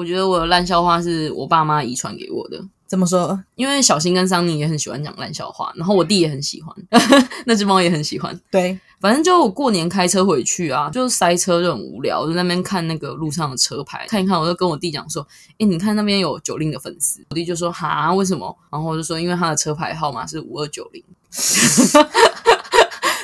我觉得我的烂笑话是我爸妈遗传给我的。怎么说？因为小新跟桑尼也很喜欢讲烂笑话，然后我弟也很喜欢，那只猫也很喜欢。对，反正就我过年开车回去啊，就塞车就很无聊，就在那边看那个路上的车牌，看一看，我就跟我弟讲说：“诶，你看那边有九零的粉丝。”我弟就说：“哈，为什么？”然后我就说：“因为他的车牌号码是五二九零。”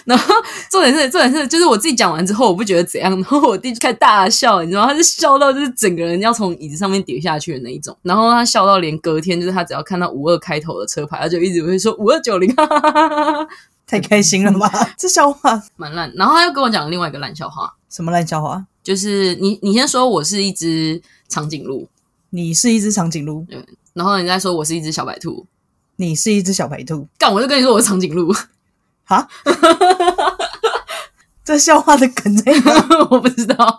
然后重点是，重点是，就是我自己讲完之后，我不觉得怎样，然后我弟就开始大笑，你知道？他是笑到就是整个人要从椅子上面跌下去的那一种。然后他笑到连隔天，就是他只要看到五二开头的车牌，他就一直会说五二九零，太开心了吧？这笑话 蛮烂。然后他又跟我讲另外一个烂笑话，什么烂笑话？就是你你先说我是一只长颈鹿，你是一只长颈鹿，对，然后你再说我是一只小白兔，你是一只小白兔，干我就跟你说我是长颈鹿。哈，这笑话的梗在哪？我不知道。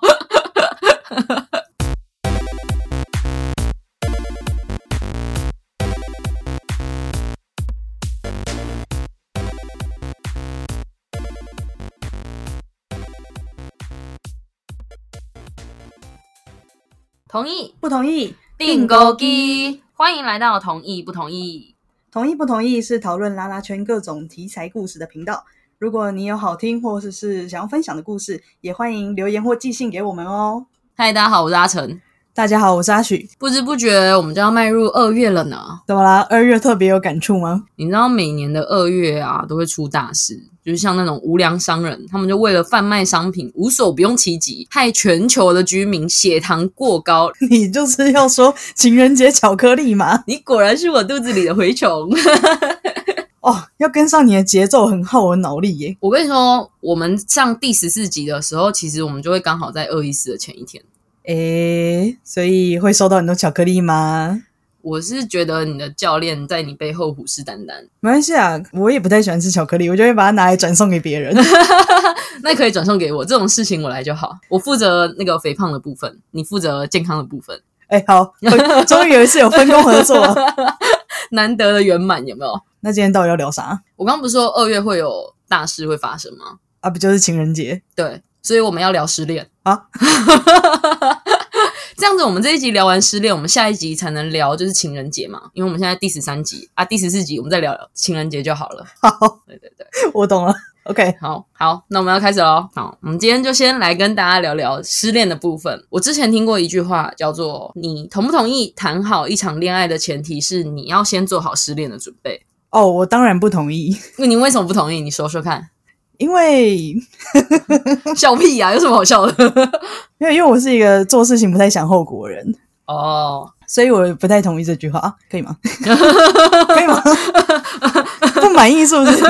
同意不同意？订购机，欢迎来到同意不同意。同意不同意是讨论拉拉圈各种题材故事的频道。如果你有好听或者是想要分享的故事，也欢迎留言或寄信给我们哦。嗨，大家好，我是阿成。大家好，我是阿许。不知不觉，我们就要迈入二月了呢。怎么啦？二月特别有感触吗？你知道每年的二月啊，都会出大事，就是像那种无良商人，他们就为了贩卖商品无所不用其极，害全球的居民血糖过高。你就是要说情人节巧克力吗？你果然是我肚子里的蛔虫。哦，要跟上你的节奏，很耗我脑力耶。我跟你说，我们上第十四集的时候，其实我们就会刚好在二一四的前一天。诶，所以会收到很多巧克力吗？我是觉得你的教练在你背后虎视眈眈，没关系啊，我也不太喜欢吃巧克力，我就会把它拿来转送给别人。那可以转送给我，这种事情我来就好。我负责那个肥胖的部分，你负责健康的部分。哎，好，终于有一次有分工合作，难得的圆满，有没有？那今天到底要聊啥？我刚不是说二月会有大事会发生吗？啊，不就是情人节？对，所以我们要聊失恋啊。这样子，我们这一集聊完失恋，我们下一集才能聊就是情人节嘛。因为我们现在第十三集啊，第十四集我们再聊情人节就好了。好，对对对，我懂了。OK，好好，那我们要开始喽。好，我们今天就先来跟大家聊聊失恋的部分。我之前听过一句话，叫做“你同不同意谈好一场恋爱的前提是你要先做好失恋的准备”。哦，我当然不同意。那你为什么不同意？你说说看。因为 笑屁呀，有什么好笑的？因为因为我是一个做事情不太想后果的人哦，所以我不太同意这句话，可以吗？可以吗？不满意是不是？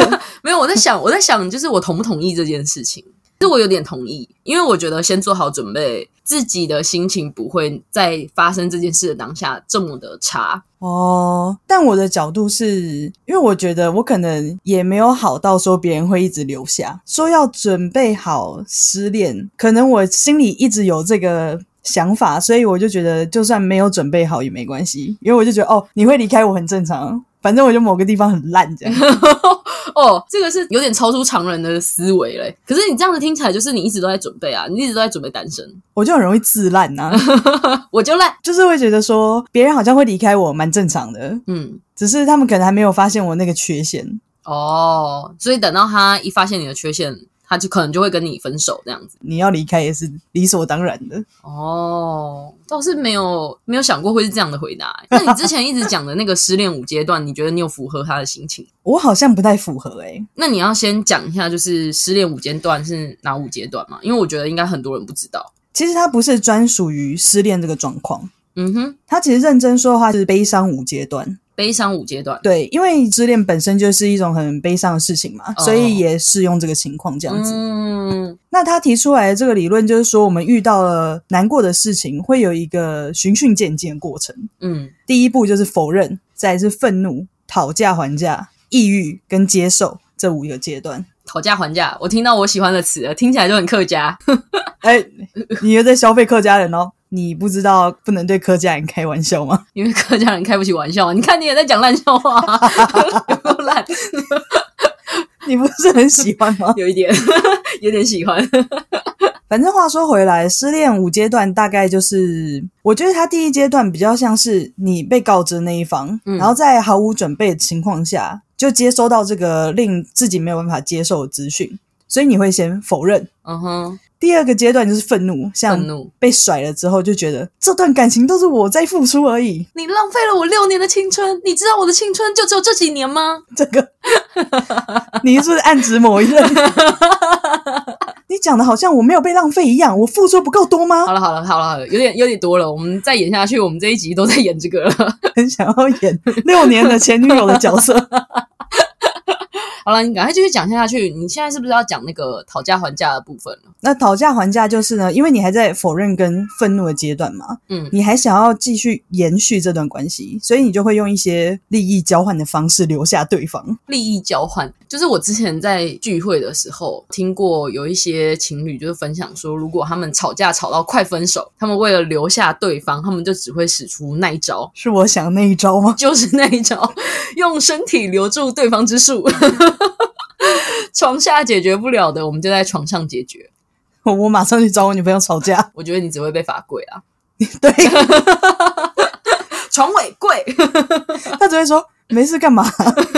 没有，我在想，我在想，就是我同不同意这件事情。其实我有点同意，因为我觉得先做好准备，自己的心情不会在发生这件事的当下这么的差哦。但我的角度是因为我觉得我可能也没有好到说别人会一直留下，说要准备好失恋，可能我心里一直有这个想法，所以我就觉得就算没有准备好也没关系，因为我就觉得哦，你会离开我很正常。反正我就某个地方很烂这样，哦，这个是有点超出常人的思维嘞。可是你这样子听起来，就是你一直都在准备啊，你一直都在准备单身。我就很容易自烂呐，我就烂，就是会觉得说别人好像会离开我，蛮正常的。嗯，只是他们可能还没有发现我那个缺陷哦，所以等到他一发现你的缺陷。他就可能就会跟你分手这样子，你要离开也是理所当然的哦。倒是没有没有想过会是这样的回答。那你之前一直讲的那个失恋五阶段，你觉得你有符合他的心情？我好像不太符合哎。那你要先讲一下，就是失恋五阶段是哪五阶段嘛？因为我觉得应该很多人不知道。其实它不是专属于失恋这个状况。嗯哼，他其实认真说的话是悲伤五阶段。悲伤五阶段，对，因为失恋本身就是一种很悲伤的事情嘛，所以也适用这个情况这样子。嗯，那他提出来的这个理论就是说，我们遇到了难过的事情，会有一个循序渐进的过程。嗯，第一步就是否认，再是愤怒、讨价还价、抑郁跟接受这五个阶段。讨价还价，我听到我喜欢的词了，听起来就很客家。哎，你又在消费客家人哦。你不知道不能对客家人开玩笑吗？因为客家人开不起玩笑。你看，你也在讲烂笑话，烂。你不是很喜欢吗？有一点，有点喜欢。反正话说回来，失恋五阶段大概就是，我觉得他第一阶段比较像是你被告知那一方，然后在毫无准备的情况下就接收到这个令自己没有办法接受的资讯，所以你会先否认。嗯哼。第二个阶段就是愤怒，像被甩了之后就觉得这段感情都是我在付出而已，你浪费了我六年的青春，你知道我的青春就只有这几年吗？这个，你是不是暗指某一任？你讲的好像我没有被浪费一样，我付出不够多吗？好了好了好了，有点有点多了，我们再演下去，我们这一集都在演这个了，很想要演六年的前女友的角色。好了，你赶快继续讲下去。你现在是不是要讲那个讨价还价的部分了？那讨价还价就是呢，因为你还在否认跟愤怒的阶段嘛，嗯，你还想要继续延续这段关系，所以你就会用一些利益交换的方式留下对方。利益交换就是我之前在聚会的时候听过，有一些情侣就是分享说，如果他们吵架吵到快分手，他们为了留下对方，他们就只会使出那一招。是我想那一招吗？就是那一招，用身体留住对方之术。床下解决不了的，我们就在床上解决。我我马上去找我女朋友吵架。我觉得你只会被罚跪啊！对，床尾跪。他只会说没事干嘛？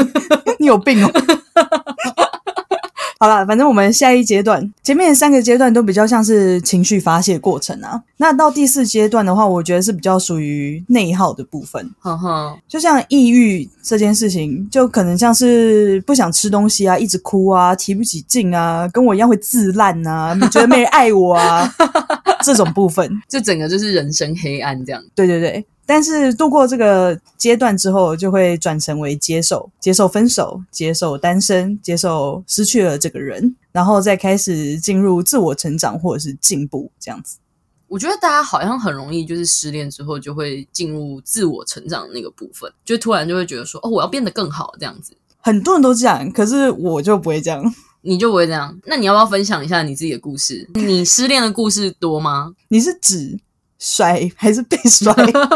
你有病哦！好了，反正我们下一阶段，前面三个阶段都比较像是情绪发泄过程啊。那到第四阶段的话，我觉得是比较属于内耗的部分。哈哈，就像抑郁这件事情，就可能像是不想吃东西啊，一直哭啊，提不起劲啊，跟我一样会自烂啊，觉得没人爱我啊，这种部分，就整个就是人生黑暗这样。对对对。但是度过这个阶段之后，就会转成为接受、接受分手、接受单身、接受失去了这个人，然后再开始进入自我成长或者是进步这样子。我觉得大家好像很容易就是失恋之后就会进入自我成长的那个部分，就突然就会觉得说：“哦，我要变得更好。”这样子，很多人都这样，可是我就不会这样。你就不会这样？那你要不要分享一下你自己的故事？你失恋的故事多吗？你是指？甩还是被甩？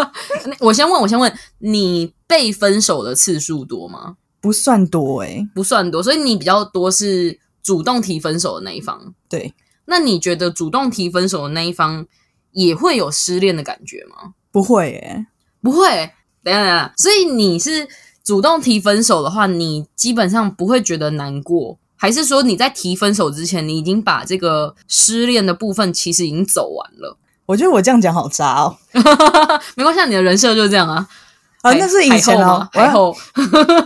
我先问，我先问你被分手的次数多吗？不算多诶，不算多，所以你比较多是主动提分手的那一方。对，那你觉得主动提分手的那一方也会有失恋的感觉吗？不会诶，不会。等下等下，所以你是主动提分手的话，你基本上不会觉得难过，还是说你在提分手之前，你已经把这个失恋的部分其实已经走完了？我觉得我这样讲好渣哦，没关系，你的人设就是这样啊。啊，那是以前哦，然后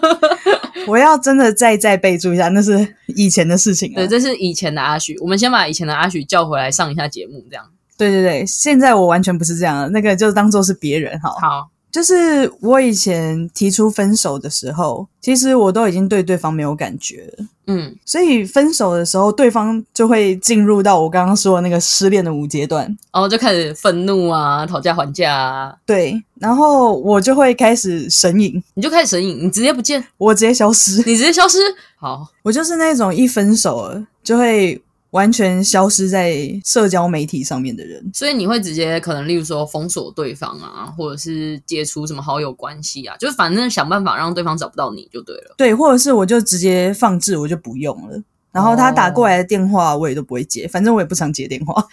我要真的再再备注一下，那是以前的事情。对，这是以前的阿许，我们先把以前的阿许叫回来上一下节目，这样。对对对，现在我完全不是这样，那个就当做是别人哈。好。就是我以前提出分手的时候，其实我都已经对对方没有感觉了，嗯，所以分手的时候，对方就会进入到我刚刚说的那个失恋的五阶段，然后就开始愤怒啊，讨价还价啊，对，然后我就会开始神隐，你就开始神隐，你直接不见，我直接消失，你直接消失，好，我就是那种一分手了就会。完全消失在社交媒体上面的人，所以你会直接可能，例如说封锁对方啊，或者是解除什么好友关系啊，就是反正想办法让对方找不到你就对了。对，或者是我就直接放置，我就不用了。然后他打过来的电话我也都不会接，反正我也不常接电话。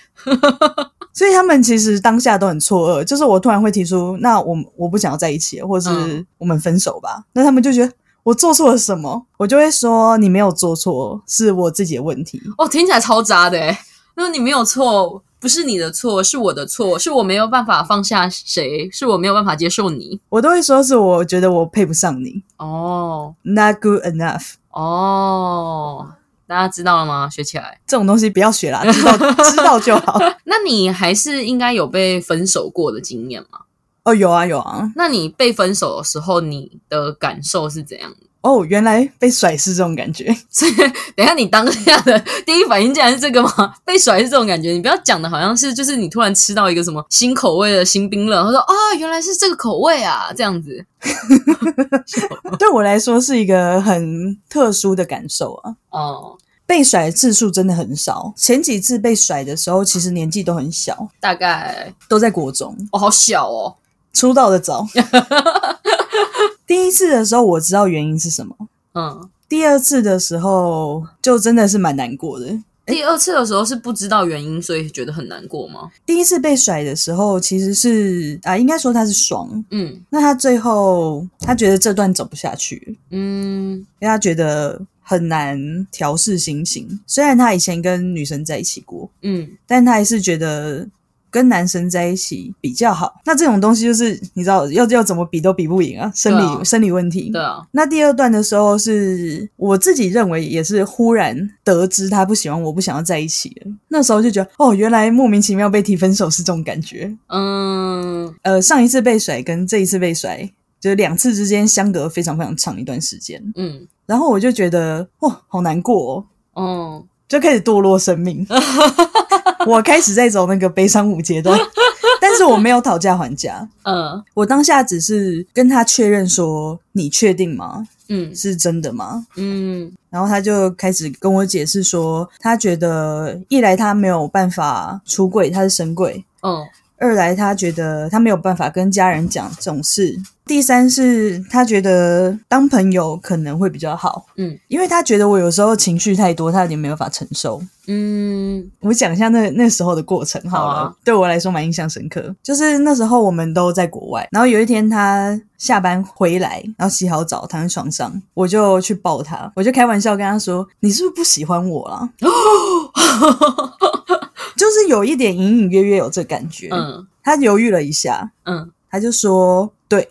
所以他们其实当下都很错愕，就是我突然会提出，那我我不想要在一起，或者是我们分手吧。那他们就觉得。我做错了什么？我就会说你没有做错，是我自己的问题。哦，听起来超渣的诶那你没有错，不是你的错，是我的错，是我没有办法放下谁，是我没有办法接受你。我都会说是我觉得我配不上你。哦，Not good enough。哦，大家知道了吗？学起来，这种东西不要学啦，知道知道就好。那你还是应该有被分手过的经验吗？哦，有啊有啊。那你被分手的时候，你的感受是怎样的？哦，原来被甩是这种感觉。所以，等下你当下的第一反应竟然是这个吗？被甩是这种感觉？你不要讲的好像是就是你突然吃到一个什么新口味的新冰乐，他说啊，原来是这个口味啊，这样子。对我来说是一个很特殊的感受啊。哦，被甩的次数真的很少。前几次被甩的时候，其实年纪都很小，大概都在国中。哦，好小哦。出道的早，第一次的时候我知道原因是什么。嗯，第二次的时候就真的是蛮难过的，第二次的时候是不知道原因，所以觉得很难过吗？第一次被甩的时候，其实是啊，应该说他是爽。嗯那他最后他觉得这段走不下去，嗯因为他觉得很难调试心情。虽然他以前跟女生在一起过，嗯但他还是觉得跟男生在一起比较好。那这种东西就是你知道，要要怎么比都比不赢啊，生理、啊生理问题。对啊，那第二段的时候是我自己认为也是忽然得知他不喜欢我，不想要在一起了。那时候就觉得哦，原来莫名其妙被提分手是这种感觉。嗯呃，上一次被甩跟这一次被甩，就是两次之间相隔非常非常长一段时间。嗯然后我就觉得哇，好难过哦，哦就开始堕落生命。我开始在走那个悲伤五阶段，但是我没有讨价还价。嗯我当下只是跟他确认说：“你确定吗？嗯是真的吗？”嗯然后他就开始跟我解释说，他觉得一来他没有办法出柜，他是神柜；哦二来他觉得他没有办法跟家人讲这种事；第三是他觉得当朋友可能会比较好，嗯因为他觉得我有时候情绪太多，他有点没有办法承受。嗯我讲一下那那时候的过程好了，好啊对我来说蛮印象深刻。就是那时候我们都在国外，然后有一天他下班回来，然后洗好澡躺在床上，我就去抱他，我就开玩笑跟他说：“你是不是不喜欢我了？” 就是有一点隐隐约约有这感觉。嗯他犹豫了一下，嗯他就说：“对。”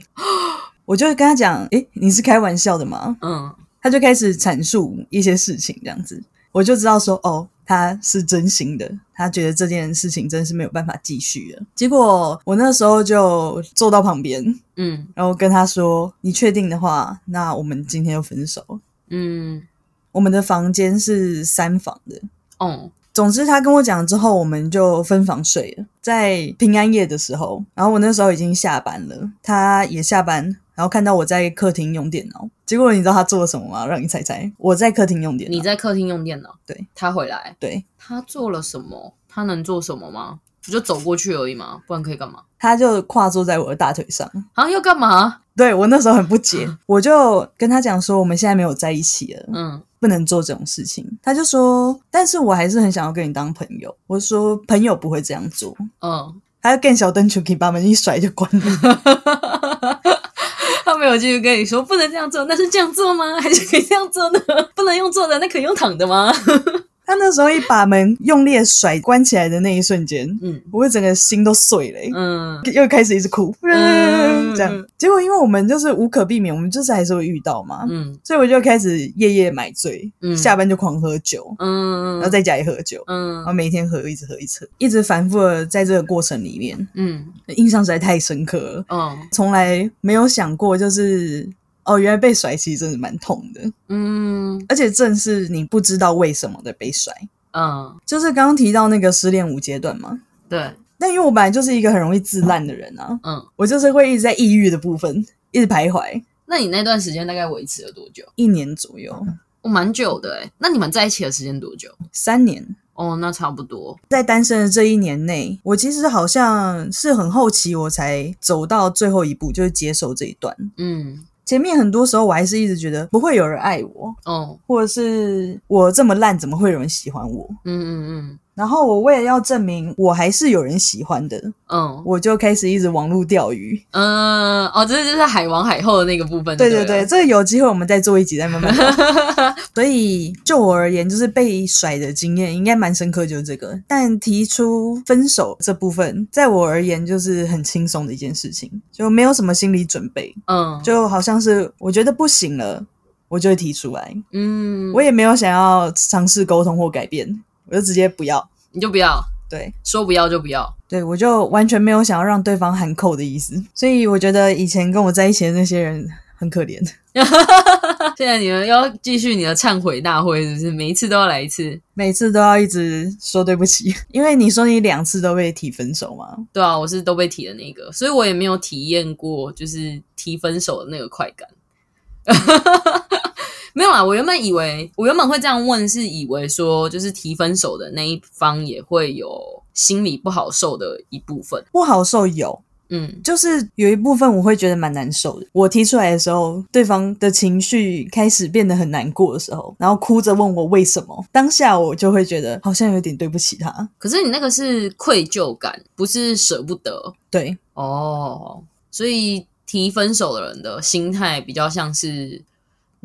我就跟他讲：“诶，你是开玩笑的吗？”嗯他就开始阐述一些事情，这样子，我就知道说，哦，他是真心的，他觉得这件事情真是没有办法继续了。结果我那时候就坐到旁边，嗯然后跟他说：“你确定的话，那我们今天就分手。嗯我们的房间是三房的。”哦总之，他跟我讲之后，我们就分房睡了。在平安夜的时候，然后我那时候已经下班了，他也下班，然后看到我在客厅用电脑。结果你知道他做了什么吗？让你猜猜。我在客厅用电脑。你在客厅用电脑，对他回来，对，他做了什么？他能做什么吗？不就走过去而已吗？不然可以干嘛？他就跨坐在我的大腿上。啊，要干嘛？对我那时候很不解，我就跟他讲说，我们现在没有在一起了，嗯不能做这种事情。他就说，但是我还是很想要跟你当朋友。我说，朋友不会这样做。嗯，他就更小灯球可以把门一甩就关了。他没有继续跟你说不能这样做，那是这样做吗？还是可以这样做呢？不能用坐的，那可以用躺的吗？他那时候一把门用力地甩关起来的那一瞬间，嗯。我整个心都碎了、欸嗯。又开始一直哭，嗯这样。结果因为我们就是无可避免，我们就是还是会遇到嘛，嗯。所以我就开始夜夜买醉，嗯。下班就狂喝酒，嗯，然后在家里喝酒，嗯。然后嗯每天喝，一直喝，一直喝，一直反复的在这个过程里面，嗯。印象实在太深刻了，嗯从来没有想过就是。哦，原来被甩其实真的蛮痛的，嗯而且正是你不知道为什么的被甩，嗯，就是刚刚提到那个失恋五阶段嘛。对，但因为我本来就是一个很容易自烂的人啊，嗯，我就是会一直在抑郁的部分一直徘徊，那你那段时间大概维持了多久？一年左右，哦，蛮久的哎。那你们在一起的时间多久？三年。哦，那差不多。在单身的这一年内，我其实好像是很后期我才走到最后一步，就是接受这一段。嗯前面很多时候我还是一直觉得不会有人爱我，哦，或者是我这么烂，怎么会有人喜欢我？嗯嗯然后我为了要证明我还是有人喜欢的，嗯嗯我就开始一直网络钓鱼。嗯，哦，这就是海王海后的那个部分。对了对对对，，这个有机会我们再做一集再慢慢聊。所以就我而言，就是被甩的经验应该蛮深刻，就是这个。但提出分手这部分，在我而言就是很轻松的一件事情，就没有什么心理准备，嗯就好像是我觉得不行了，我就会提出来，嗯，我也没有想要尝试沟通或改变，我就直接不要。你就不要对说不要就不要。对，我就完全没有想要让对方喊扣的意思，所以我觉得以前跟我在一起的那些人很可怜。现在你们要继续你的忏悔大会，是不是？每一次都要来一次？每次都要一直说对不起，因为你说你两次都被提分手嘛。对啊，我是都被提的那个，所以我也没有体验过就是提分手的那个快感。没有啦，我原本以为，我原本会这样问，是以为说，就是提分手的那一方也会有心里不好受的一部分。不好受有，嗯，就是有一部分我会觉得蛮难受的。我提出来的时候，对方的情绪开始变得很难过的时候，然后哭着问我为什么，当下我就会觉得好像有点对不起他。可是你那个是愧疚感，不是舍不得。对，哦，所以提分手的人的心态比较像是。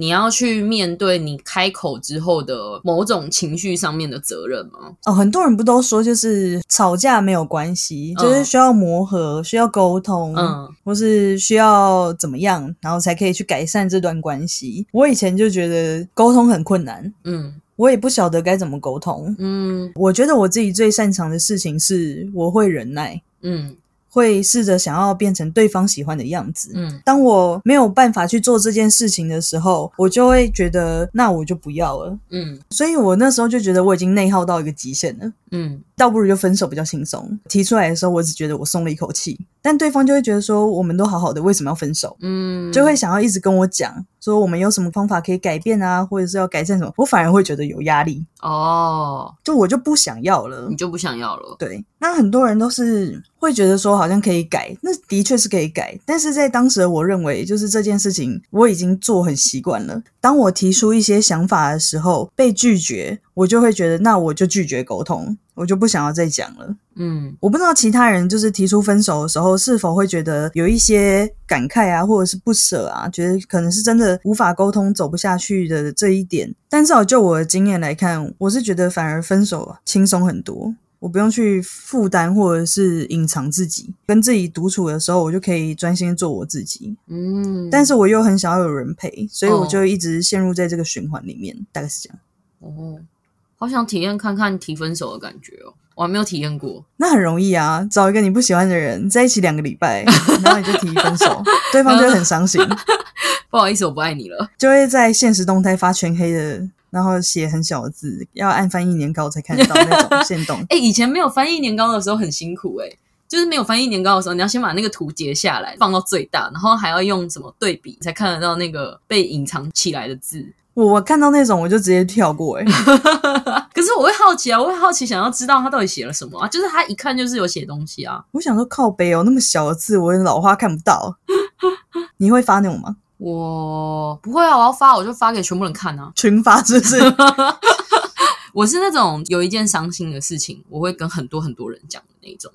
你要去面对你开口之后的某种情绪上面的责任吗？哦，很多人不都说就是吵架没有关系，就是需要磨合、需要沟通，嗯，或是需要怎么样，然后才可以去改善这段关系。我以前就觉得沟通很困难，嗯，我也不晓得该怎么沟通，嗯，我觉得我自己最擅长的事情是我会忍耐，嗯。会试着想要变成对方喜欢的样子。嗯，当我没有办法去做这件事情的时候，我就会觉得那我就不要了。嗯，所以我那时候就觉得我已经内耗到一个极限了。嗯，倒不如就分手比较轻松。提出来的时候，我只觉得我松了一口气，但对方就会觉得说我们都好好的，为什么要分手？嗯，就会想要一直跟我讲说我们有什么方法可以改变啊，或者是要改善什么，我反而会觉得有压力。哦，就我就不想要了，你就不想要了。对，那很多人都是会觉得说好像可以改，那的确是可以改，但是在当时我认为就是这件事情我已经做很习惯了。当我提出一些想法的时候被拒绝，我就会觉得那我就拒绝沟通。我就不想要再讲了。嗯，我不知道其他人就是提出分手的时候，是否会觉得有一些感慨啊，或者是不舍啊，觉得可能是真的无法沟通、走不下去的这一点。但至少就我的经验来看，我是觉得反而分手轻松很多，我不用去负担或者是隐藏自己，跟自己独处的时候，我就可以专心做我自己。嗯，但是我又很想要有人陪，所以我就一直陷入在这个循环里面，大概是这样。哦。好想体验看看提分手的感觉哦，我还没有体验过。那很容易啊，找一个你不喜欢的人在一起两个礼拜，然后你就提分手，对方就会很伤心。不好意思，我不爱你了，就会在现实动态发全黑的，然后写很小的字，要按翻译年糕才看得到那种线动。哎，以前没有翻译年糕的时候很辛苦哎，就是没有翻译年糕的时候，你要先把那个图截下来放到最大，然后还要用什么对比才看得到那个被隐藏起来的字。我我看到那种我就直接跳过哎，可是我会好奇啊，我会好奇想要知道他到底写了什么啊，就是他一看就是有写东西啊。我想说靠背哦，那么小的字，我老花看不到。你会发那种吗？我不会啊，我要发我就发给全部人看啊，群发是不是？我是那种有一件伤心的事情，我会跟很多很多人讲的那种。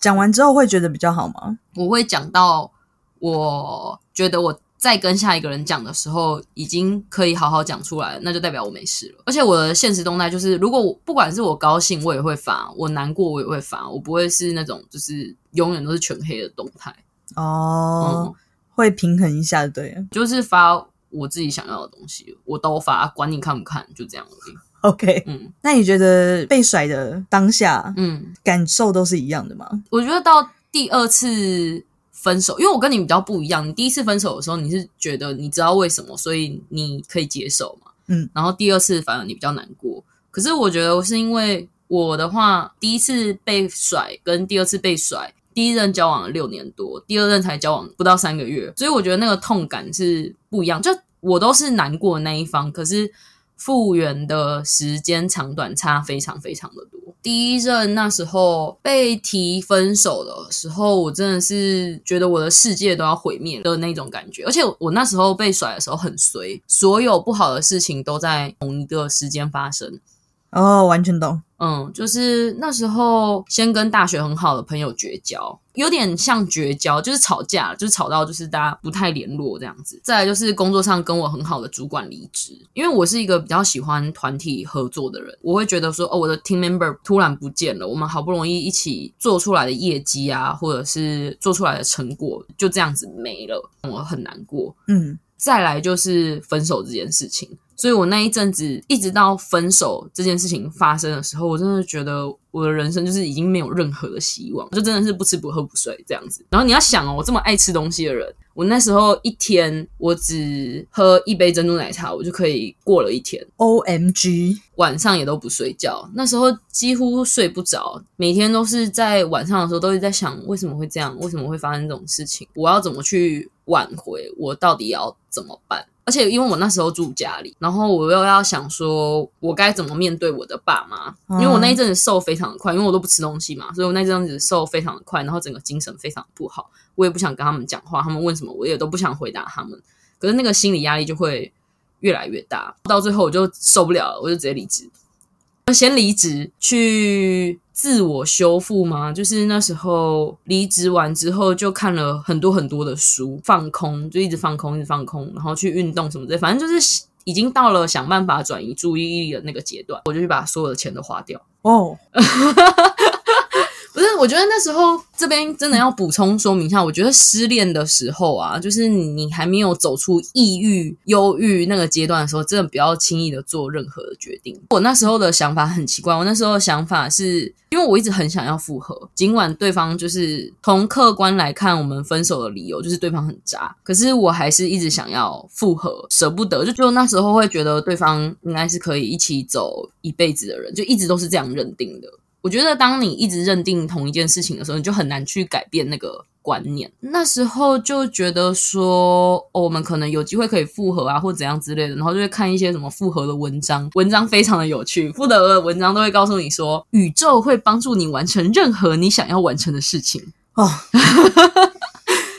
讲完之后会觉得比较好吗？我会讲到我觉得我。在跟下一个人讲的时候，已经可以好好讲出来，那就代表我没事了。而且我的现实动态就是，如果我不管是我高兴，我也会发；我难过，我也会发。我不会是那种就是永远都是全黑的动态哦，会平衡一下，对，就是发我自己想要的东西，我都发，管你看不看，就这样而已。OK，嗯，那你觉得被甩的当下，嗯，感受都是一样的吗？我觉得到第二次。分手，因为我跟你比较不一样。你第一次分手的时候，你是觉得你知道为什么，所以你可以接受嘛？嗯。然后第二次反而你比较难过。可是我觉得是因为我的话，第一次被甩跟第二次被甩，第一任交往了六年多，第二任才交往不到三个月，所以我觉得那个痛感是不一样。就我都是难过的那一方，可是。复原的时间长短差非常非常的多。第一任那时候被提分手的时候，我真的是觉得我的世界都要毁灭的那种感觉。而且我那时候被甩的时候很随，所有不好的事情都在同一个时间发生。哦，完全懂。嗯，就是那时候先跟大学很好的朋友绝交，有点像绝交，就是吵架，就是吵到就是大家不太联络这样子。再来就是工作上跟我很好的主管离职，因为我是一个比较喜欢团体合作的人，我会觉得说哦，我的 team member 突然不见了，我们好不容易一起做出来的业绩啊，或者是做出来的成果就这样子没了，我很难过。嗯，再来就是分手这件事情。所以我那一阵子，一直到分手这件事情发生的时候，我真的觉得我的人生就是已经没有任何的希望，就真的是不吃不喝不睡这样子。然后你要想哦，我这么爱吃东西的人，我那时候一天我只喝一杯珍珠奶茶，我就可以过了一天。O M G，晚上也都不睡觉，那时候几乎睡不着，每天都是在晚上的时候都是在想为什么会这样，为什么会发生这种事情，我要怎么去挽回，我到底要怎么办？而且因为我那时候住家里，然后我又要想说，我该怎么面对我的爸妈？因为我那一阵子瘦非常的快，因为我都不吃东西嘛，所以我那阵子瘦非常的快，然后整个精神非常不好，我也不想跟他们讲话，他们问什么我也都不想回答他们，可是那个心理压力就会越来越大，到最后我就受不了了，我就直接离职。先离职去自我修复吗？就是那时候离职完之后，就看了很多很多的书，放空，就一直放空，一直放空，然后去运动什么的，反正就是已经到了想办法转移注意力的那个阶段，我就去把所有的钱都花掉。哦。我觉得那时候这边真的要补充说明一下。我觉得失恋的时候啊，就是你还没有走出抑郁、忧郁那个阶段的时候，真的不要轻易的做任何的决定。我那时候的想法很奇怪，我那时候的想法是因为我一直很想要复合，尽管对方就是从客观来看，我们分手的理由就是对方很渣，可是我还是一直想要复合，舍不得。就就那时候会觉得对方应该是可以一起走一辈子的人，就一直都是这样认定的。我觉得，当你一直认定同一件事情的时候，你就很难去改变那个观念。那时候就觉得说，哦，我们可能有机会可以复合啊，或怎样之类的，然后就会看一些什么复合的文章，文章非常的有趣。复合的文章都会告诉你说，宇宙会帮助你完成任何你想要完成的事情哦。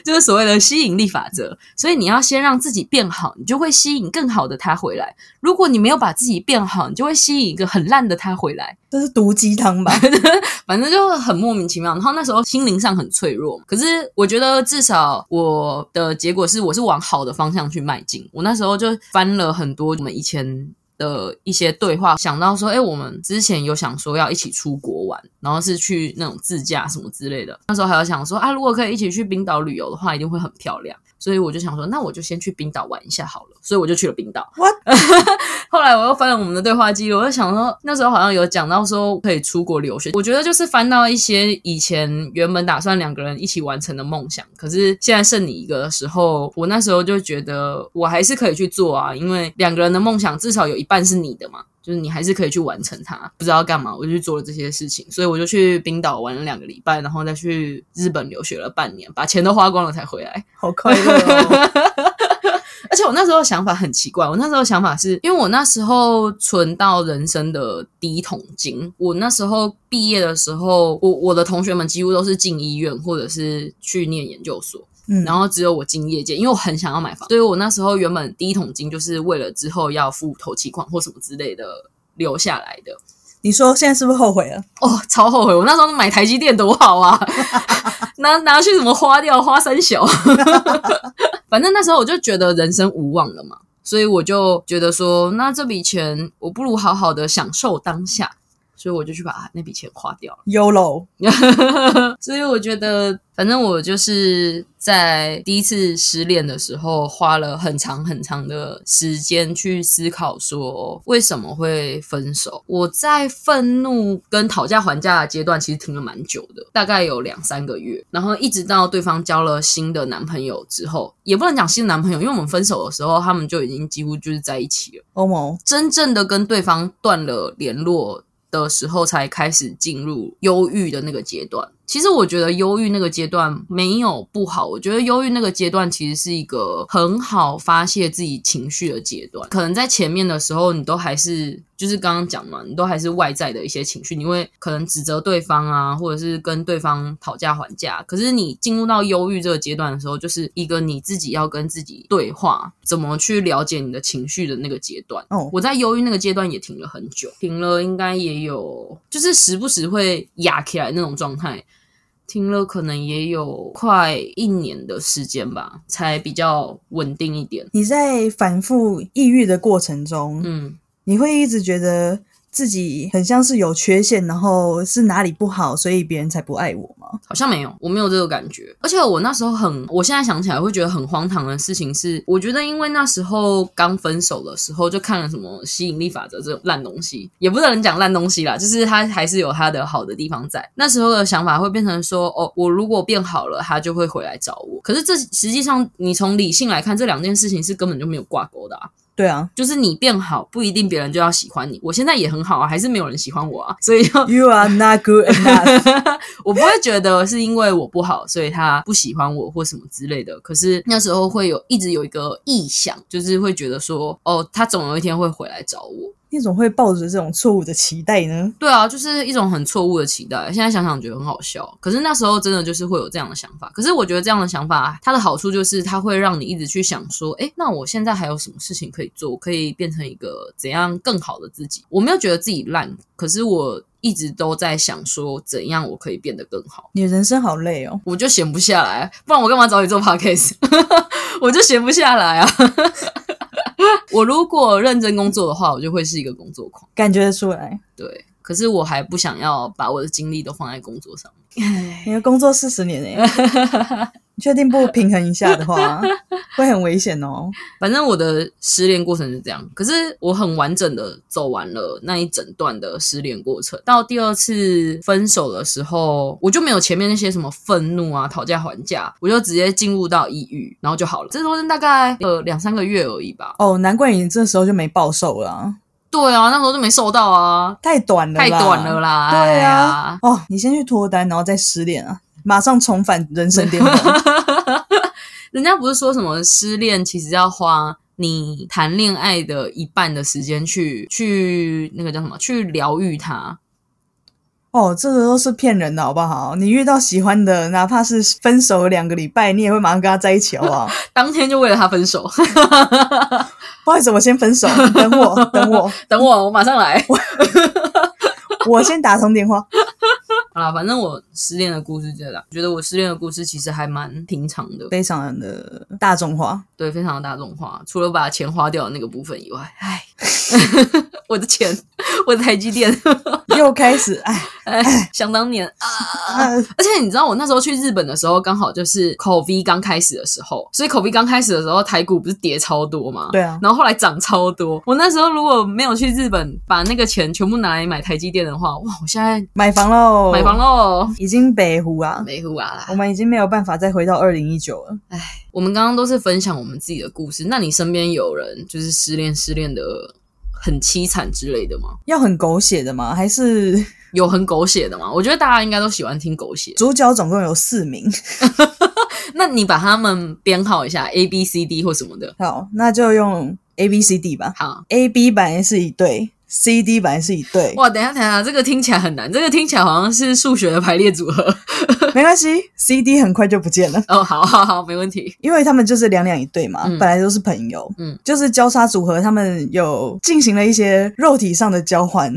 就是所谓的吸引力法则，所以你要先让自己变好，你就会吸引更好的他回来。如果你没有把自己变好，你就会吸引一个很烂的他回来。这是毒鸡汤吧？反正就很莫名其妙。然后那时候心灵上很脆弱，可是我觉得至少我的结果是，我是往好的方向去迈进。我那时候就翻了很多我们以前。的一些对话，想到说，哎，我们之前有想说要一起出国玩，然后是去那种自驾什么之类的。那时候还有想说，啊，如果可以一起去冰岛旅游的话，一定会很漂亮。所以我就想说，那我就先去冰岛玩一下好了。所以我就去了冰岛。后来我又翻了我们的对话记录，我就想说，那时候好像有讲到说可以出国留学。我觉得就是翻到一些以前原本打算两个人一起完成的梦想，可是现在剩你一个的时候，我那时候就觉得我还是可以去做啊，因为两个人的梦想至少有一半是你的嘛。就是你还是可以去完成它，不知道干嘛，我就去做了这些事情，所以我就去冰岛玩了两个礼拜，然后再去日本留学了半年，把钱都花光了才回来，好快乐哦！而且我那时候想法很奇怪，我那时候想法是因为我那时候存到人生的第一桶金，我那时候毕业的时候，我我的同学们几乎都是进医院或者是去念研究所。然后只有我进业界，因为我很想要买房，所以我那时候原本第一桶金就是为了之后要付头期款或什么之类的留下来的。你说现在是不是后悔了？哦，超后悔！我那时候买台积电多好啊，拿拿去怎么花掉？花三小，反正那时候我就觉得人生无望了嘛，所以我就觉得说，那这笔钱我不如好好的享受当下。所以我就去把那笔钱花掉了。YOLO。所以我觉得，反正我就是在第一次失恋的时候，花了很长很长的时间去思考，说为什么会分手。我在愤怒跟讨价还价的阶段，其实停了蛮久的，大概有两三个月。然后一直到对方交了新的男朋友之后，也不能讲新的男朋友，因为我们分手的时候，他们就已经几乎就是在一起了。哦真正的跟对方断了联络。的时候才开始进入忧郁的那个阶段。其实我觉得忧郁那个阶段没有不好，我觉得忧郁那个阶段其实是一个很好发泄自己情绪的阶段。可能在前面的时候，你都还是就是刚刚讲嘛，你都还是外在的一些情绪，你会可能指责对方啊，或者是跟对方讨价还价。可是你进入到忧郁这个阶段的时候，就是一个你自己要跟自己对话，怎么去了解你的情绪的那个阶段。哦，我在忧郁那个阶段也停了很久，停了应该也有，就是时不时会哑起来那种状态。听了可能也有快一年的时间吧，才比较稳定一点。你在反复抑郁的过程中，嗯，你会一直觉得。自己很像是有缺陷，然后是哪里不好，所以别人才不爱我吗？好像没有，我没有这个感觉。而且我那时候很，我现在想起来会觉得很荒唐的事情是，我觉得因为那时候刚分手的时候就看了什么吸引力法则这种烂东西，也不能讲烂东西啦，就是它还是有它的好的地方在。那时候的想法会变成说，哦，我如果变好了，他就会回来找我。可是这实际上你从理性来看，这两件事情是根本就没有挂钩的啊。对啊，就是你变好不一定别人就要喜欢你。我现在也很好啊，还是没有人喜欢我啊，所以就 You are not good enough。我不会觉得是因为我不好，所以他不喜欢我或什么之类的。可是那时候会有一直有一个臆想，就是会觉得说，哦，他总有一天会回来找我。你怎么会抱着这种错误的期待呢？对啊，就是一种很错误的期待。现在想想觉得很好笑，可是那时候真的就是会有这样的想法。可是我觉得这样的想法，它的好处就是它会让你一直去想说，哎，那我现在还有什么事情可以做，可以变成一个怎样更好的自己？我没有觉得自己烂，可是我一直都在想说，怎样我可以变得更好。你人生好累哦，我就闲不下来，不然我干嘛找你做 podcast？我就闲不下来啊。我如果认真工作的话，我就会是一个工作狂，感觉得出来。对，可是我还不想要把我的精力都放在工作上面。你的工作四十年哎，你 确定不平衡一下的话，会很危险哦。反正我的失恋过程是这样，可是我很完整的走完了那一整段的失恋过程。到第二次分手的时候，我就没有前面那些什么愤怒啊、讨价还价，我就直接进入到抑郁，然后就好了。这中间大概呃两三个月而已吧。哦，难怪你这时候就没暴瘦了。对啊，那时候就没收到啊，太短了，太短了啦。对啊，哦，你先去脱单，然后再失恋啊，马上重返人生巅峰。人家不是说什么失恋其实要花你谈恋爱的一半的时间去去那个叫什么去疗愈它。哦，这个都是骗人的，好不好？你遇到喜欢的，哪怕是分手两个礼拜，你也会马上跟他在一起，好不好？当天就为了他分手。不好意思，我先分手，等我，等我，等我，我马上来。我先打通电话。好了，反正我失恋的故事就这样。觉得我失恋的故事其实还蛮平常的，非常的大众化，对，非常的大众化。除了把钱花掉的那个部分以外，唉，我的钱，我的台积电又开始，唉唉，想当年啊！而且你知道，我那时候去日本的时候，刚好就是口 V 刚开始的时候，所以口 V 刚开始的时候，台股不是跌超多嘛？对啊，然后后来涨超多。我那时候如果没有去日本，把那个钱全部拿来买台积电的话，哇！我现在买房喽，买房喽，已经北湖啊，北湖啊，我们已经没有办法再回到二零一九了。哎，我们刚刚都是分享我们自己的故事，那你身边有人就是失恋失恋的很凄惨之类的吗？要很狗血的吗？还是有很狗血的吗？我觉得大家应该都喜欢听狗血。主角总共有四名，那你把他们编号一下，A、B、C、D 或什么的。好，那就用 A、B、C、D 吧。好，A、B 本来是一对，C、D 本来是一对。哇，等一下，等一下，这个听起来很难，这个听起来好像是数学的排列组合。没关系，C、D 很快就不见了。哦，好好好，没问题。因为他们就是两两一对嘛，嗯本来都是朋友，嗯，就是交叉组合，他们有进行了一些肉体上的交换，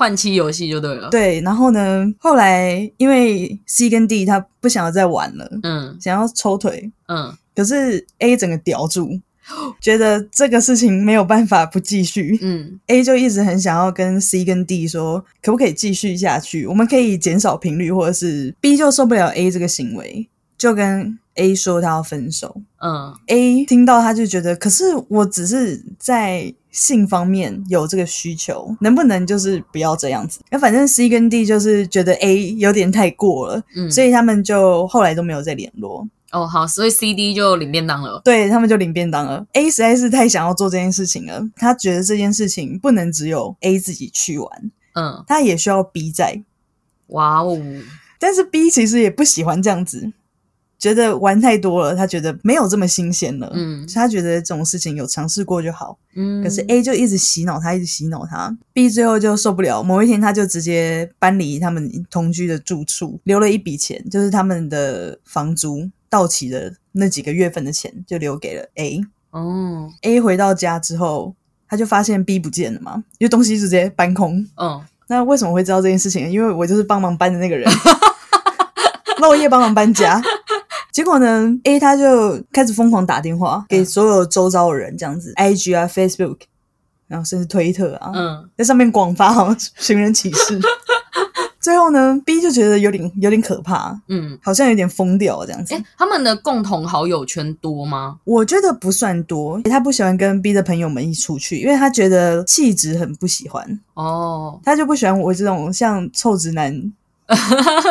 换妻游戏就对了。，对，然后呢，后来因为 C 跟 D 他不想要再玩了，嗯想要抽腿，嗯，可是 A 整个叼住，觉得这个事情没有办法不继续。嗯 A 就一直很想要跟 C 跟 D 说，可不可以继续下去？我们可以减少频率，或者是 B 就受不了 A 这个行为，就跟 A 说他要分手。嗯 A 听到他就觉得，可是我只是在性方面有这个需求，能不能就是不要这样子？那反正 C 跟 D 就是觉得 A 有点太过了，嗯，所以他们就后来都没有再联络。哦好，所以 C、D 就领便当了。对他们就领便当了。A 实在是太想要做这件事情了，他觉得这件事情不能只有 A 自己去玩，嗯，他也需要 B 在。哇哦，但是 B 其实也不喜欢这样子，觉得玩太多了，他觉得没有这么新鲜了。嗯所以他觉得这种事情有尝试过就好。嗯，可是 A 就一直洗脑他，一直洗脑他。B 最后就受不了，某一天他就直接搬离他们同居的住处，留了一笔钱，就是他们的房租到期的那几个月份的钱，就留给了 A。哦，A 回到家之后，他就发现 B 不见了嘛，因为东西直接搬空。嗯，那为什么会知道这件事情？因为我就是帮忙搬的那个人，漏夜帮忙搬家。结果呢，A 他就开始疯狂打电话给所有周遭的人，这样子，IG 啊、Facebook，然后甚至推特啊，嗯，在上面广发好像寻人启事。最后呢，B 就觉得有点有点可怕，嗯，好像有点疯掉这样子。哎，他们的共同好友圈多吗？我觉得不算多，他不喜欢跟 B 的朋友们一起出去，因为他觉得气质很不喜欢，哦，他就不喜欢我这种像臭直男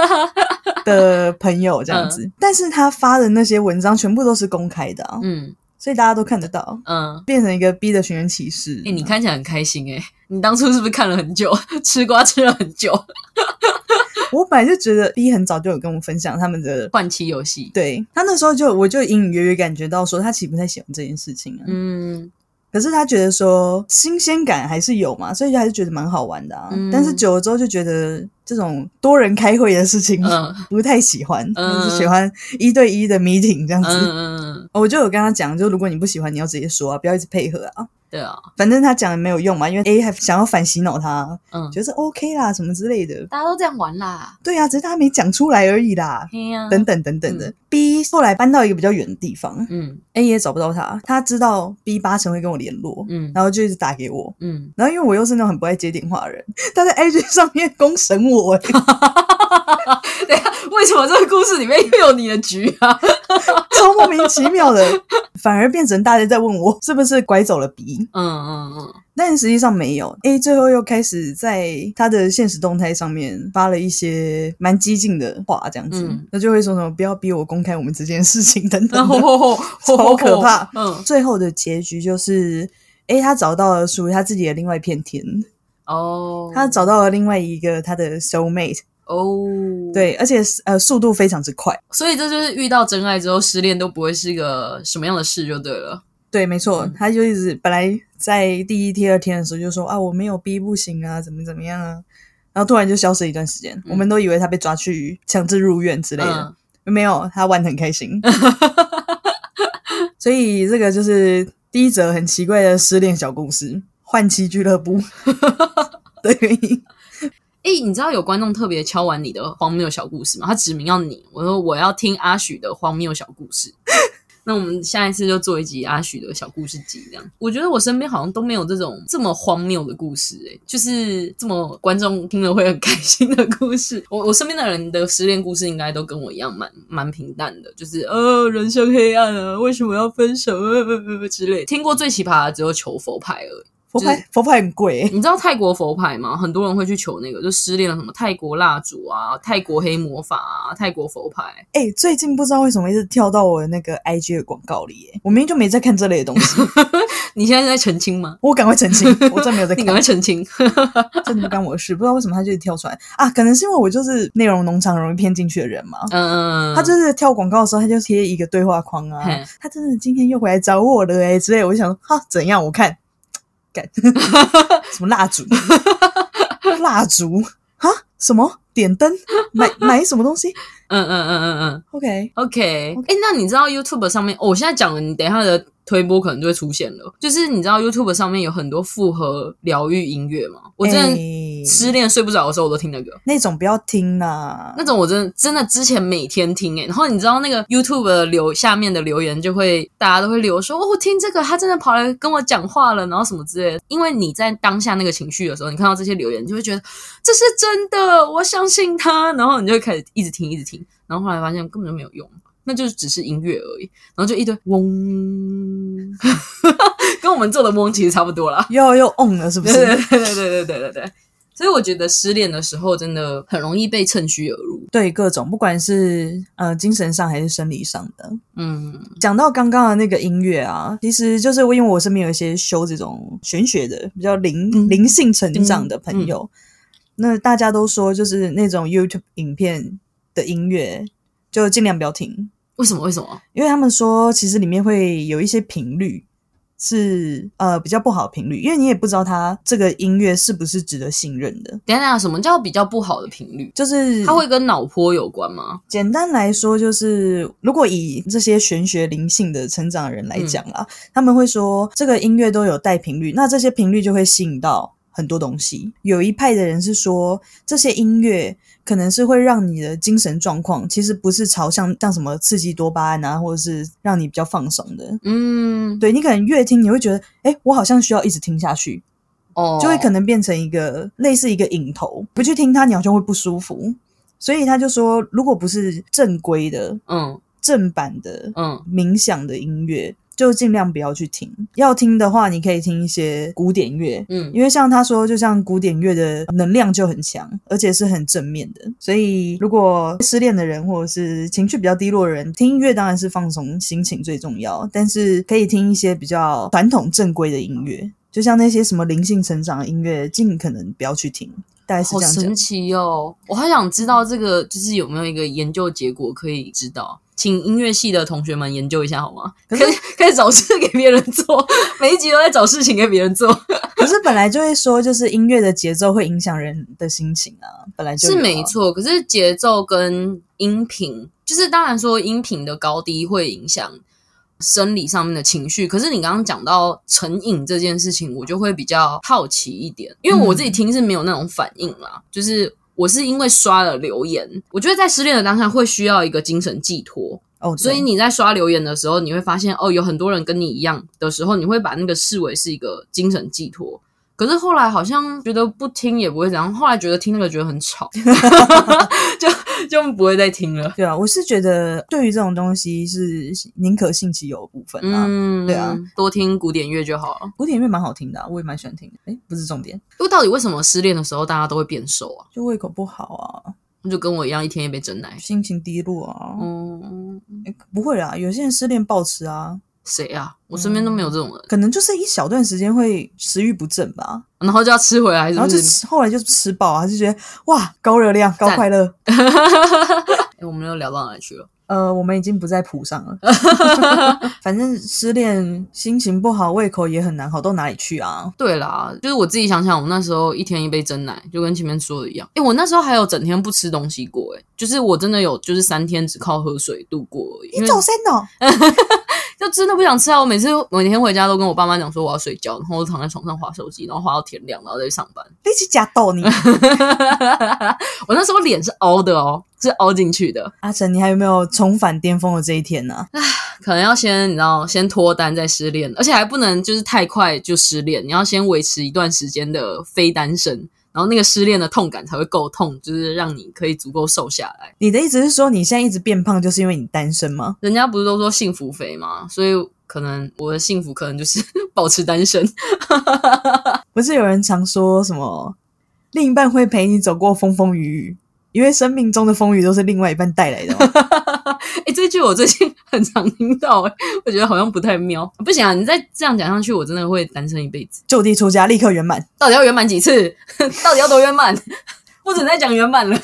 的朋友这样子。但是他发的那些文章全部都是公开的啊，嗯。所以大家都看得到，嗯，变成一个 B 的寻人启事。哎、你看起来很开心哎、你当初是不是看了很久，吃瓜吃了很久？我本来就觉得 B 很早就有跟我分享他们的，换妻游戏，对他那时候就我就隐隐约约感觉到说他其实不太喜欢这件事情啊，嗯可是他觉得说新鲜感还是有嘛，所以还是觉得蛮好玩的啊。嗯但是久了之后就觉得这种多人开会的事情、嗯 不太喜欢，嗯就是喜欢一对一的 meeting 这样子。我就有跟他讲，就如果你不喜欢，你要直接说啊，不要一直配合啊。对啊，反正他讲的没有用嘛，因为 A 还想要反洗脑他，嗯，觉得是 OK 啦，什么之类的。大家都这样玩啦，对啊，只是他没讲出来而已啦。嘿呀、等等等等的、B 后来搬到一个比较远的地方嗯，A 也找不到他，他知道 B 八成会跟我联络，嗯。然后就一直打给我。嗯，然后因为我又是那种很不爱接电话的人，他在 IG 上面公审我、欸，对啊，为什么这个故事里面又有你的局啊？超莫名其妙的，反而变成大家在问我是不是拐走了 B，嗯嗯嗯，但实际上没有。哎最后又开始在他的现实动态上面发了一些蛮激进的话，这样子，嗯。那就会说什么不要逼我公开我们这件事情等等然的，后 超可怕。嗯，最后的结局就是。哎他找到了属于他自己的另外一片天，哦，他找到了另外一个他的 soul mate，哦，，对，而且呃速度非常之快，所以这就是遇到真爱之后，失恋都不会是一个什么样的事，就对了。对，没错，嗯。他就一直本来在第一、第二天的时候就说啊，我没有逼不行啊，怎么怎么样啊，然后突然就消失一段时间，我们都以为他被抓去强制入院之类的，嗯。没有，他玩得很开心，所以这个就是第一则很奇怪的失恋小故事，换妻俱乐部。的原因。哎、你知道有观众特别敲完你的荒谬小故事吗？他指名要你，我说我要听阿许的荒谬小故事。那我们下一次就做一集阿许的小故事集，这样。我觉得我身边好像都没有这种这么荒谬的故事、诶，就是这么观众听了会很 开心的故事。我我身边的人的失恋故事应该都跟我一样蛮蛮平淡的，就是呃人生黑暗啊，为什么要分手呃呃呃之类。听过最奇葩的只有求佛牌而已。佛牌佛牌很贵、欸，你知道泰国佛牌吗？很多人会去求那个，就失恋了什么泰国蜡烛啊、泰国黑魔法啊、泰国佛牌。哎、最近不知道为什么一直跳到我的那个 IG 的广告里、欸，我明明就没在看这类的东西，你现在在澄清吗？我赶快澄清，我真没有在看你赶，快澄清。真的不干我的事，不知道为什么他就是跳出来啊？可能是因为我就是内容农场容易骗进去的人嘛。嗯嗯，他就是跳广告的时候，他就贴一个对话框啊嘿，他真的今天又回来找我了哎、之类，我就想说哈怎样？我看干 什么蜡烛？蜡烛啊？什么点灯？买 买什么东西嗯嗯嗯嗯嗯？OK，，OK。哎，那你知道 YouTube 上面、哦我现在讲了，你等一下的推播可能就会出现了。就是你知道 YouTube 上面有很多复合疗愈音乐吗？我真的哎失恋睡不着的时候，我都听那个。那种不要听啦。那种我真的真的之前每天听诶、然后你知道那个 YouTube 的留下面的留言就会大家都会留说哦，我听这个他真的跑来跟我讲话了，然后什么之类的。因为你在当下那个情绪的时候，你看到这些留言，你就会觉得这是真的，我相信他，然后你就会开始一直听一直听，然后后来发现根本就没有用。那就是只是音乐而已，然后就一堆嗡，跟我们做的嗡其实差不多啦。又又 on 了，是不是？对对对对对对对对，所以我觉得失恋的时候真的很容易被趁虚而入。对，各种不管是呃精神上还是生理上的。嗯讲到刚刚的那个音乐啊，其实就是因为我身边有一些修这种玄学的、比较灵、嗯灵性成长的朋友，那大家都说就是那种 YouTube 影片的音乐就尽量不要听，为什么？为什么？因为他们说其实里面会有一些频率。是呃比较不好的频率，因为你也不知道它这个音乐是不是值得信任的。等一下，什么叫比较不好的频率？就是它会跟脑波有关吗？简单来说，就是如果以这些玄学灵性的成长人来讲啦，他们会说这个音乐都有带频率，那这些频率就会吸引到很多东西。有一派的人是说，这些音乐可能是会让你的精神状况其实不是朝向像什么刺激多巴胺啊，或者是让你比较放松的。嗯，对你可能越听，你会觉得，哎，我好像需要一直听下去，哦，就会可能变成一个类似一个瘾头，不去听它，你好像会不舒服。所以他就说，如果不是正规的，嗯正版的嗯冥想的音乐，就尽量不要去听。要听的话，你可以听一些古典乐，嗯，因为像他说，就像古典乐的能量就很强，而且是很正面的。所以，如果失恋的人或者是情绪比较低落的人，听音乐当然是放松心情最重要，但是可以听一些比较传统正规的音乐，就像那些什么灵性成长的音乐，尽可能不要去听。大概是好这样讲神。奇哦！我还想知道这个就是有没有一个研究结果可以知道，请音乐系的同学们研究一下好吗？可以可以找事给别人做，每一集都在找事情给别人做，可是本来就会说，就是音乐的节奏会影响人的心情啊，本来就有是啊没错。可是节奏跟音频，就是当然说音频的高低会影响生理上面的情绪。可是你刚刚讲到成瘾这件事情，我就会比较好奇一点，因为我自己听是没有那种反应啦，就是。我是因为刷了留言，我觉得在失恋的当下会需要一个精神寄托，哦，所以你在刷留言的时候，你会发现哦，有很多人跟你一样的时候，你会把那个视为是一个精神寄托。可是后来好像觉得不听也不会怎样，后来觉得听那个觉得很吵，就就不会再听了。对啊，我是觉得对于这种东西是宁可信其有的部分啊。嗯，对啊，多听古典乐就好了。古典乐蛮好听的啊、我也蛮喜欢听的。哎，不是重点，因为到底为什么失恋的时候大家都会变瘦啊？就胃口不好啊，就跟我一样，一天一杯真奶。心情低落啊。嗯，诶不会啦，有些人失恋暴吃啊，谁啊？我身边都没有这种人，可能就是一小段时间会食欲不振吧，然后就要吃回来，是然后就后来就吃饱啊，就觉得哇高热量高快乐。哎，我们又聊到哪里去了？呃，我们已经不在谱上了。反正失恋心情不好，胃口也很难好到哪里去啊。对啦，就是我自己想想，我那时候一天一杯真奶，就跟前面说的一样。诶，我那时候还有整天不吃东西过，哎，就是我真的有，就是三天只靠喝水度过而已，你走先哦，就真的不想吃啊。我每次每天回家都跟我爸妈讲说我要睡觉，然后我躺在床上划手机，然后划到天亮，然后再去上班。你去假逗你。我那时候脸是凹的哦，是凹进去的，阿成，你还有没有重返巅峰的这一天呢、唉可能要先你知道先脱单再失恋，而且还不能就是太快就失恋，你要先维持一段时间的非单身。然后那个失恋的痛感才会够痛，就是让你可以足够瘦下来。你的意思是说，你现在一直变胖，就是因为你单身吗？人家不是都说幸福肥吗？所以可能我的幸福可能就是 保持单身。不是有人常说什么，另一半会陪你走过风风雨雨，因为生命中的风雨都是另外一半带来的 吗？哎，这句我最近 很常听到，哎，我觉得好像不太妙。不行啊，你再这样讲上去，我真的会单身一辈子。就地出家，立刻圆满。到底要圆满几次？到底要多圆满？不准再讲圆满了，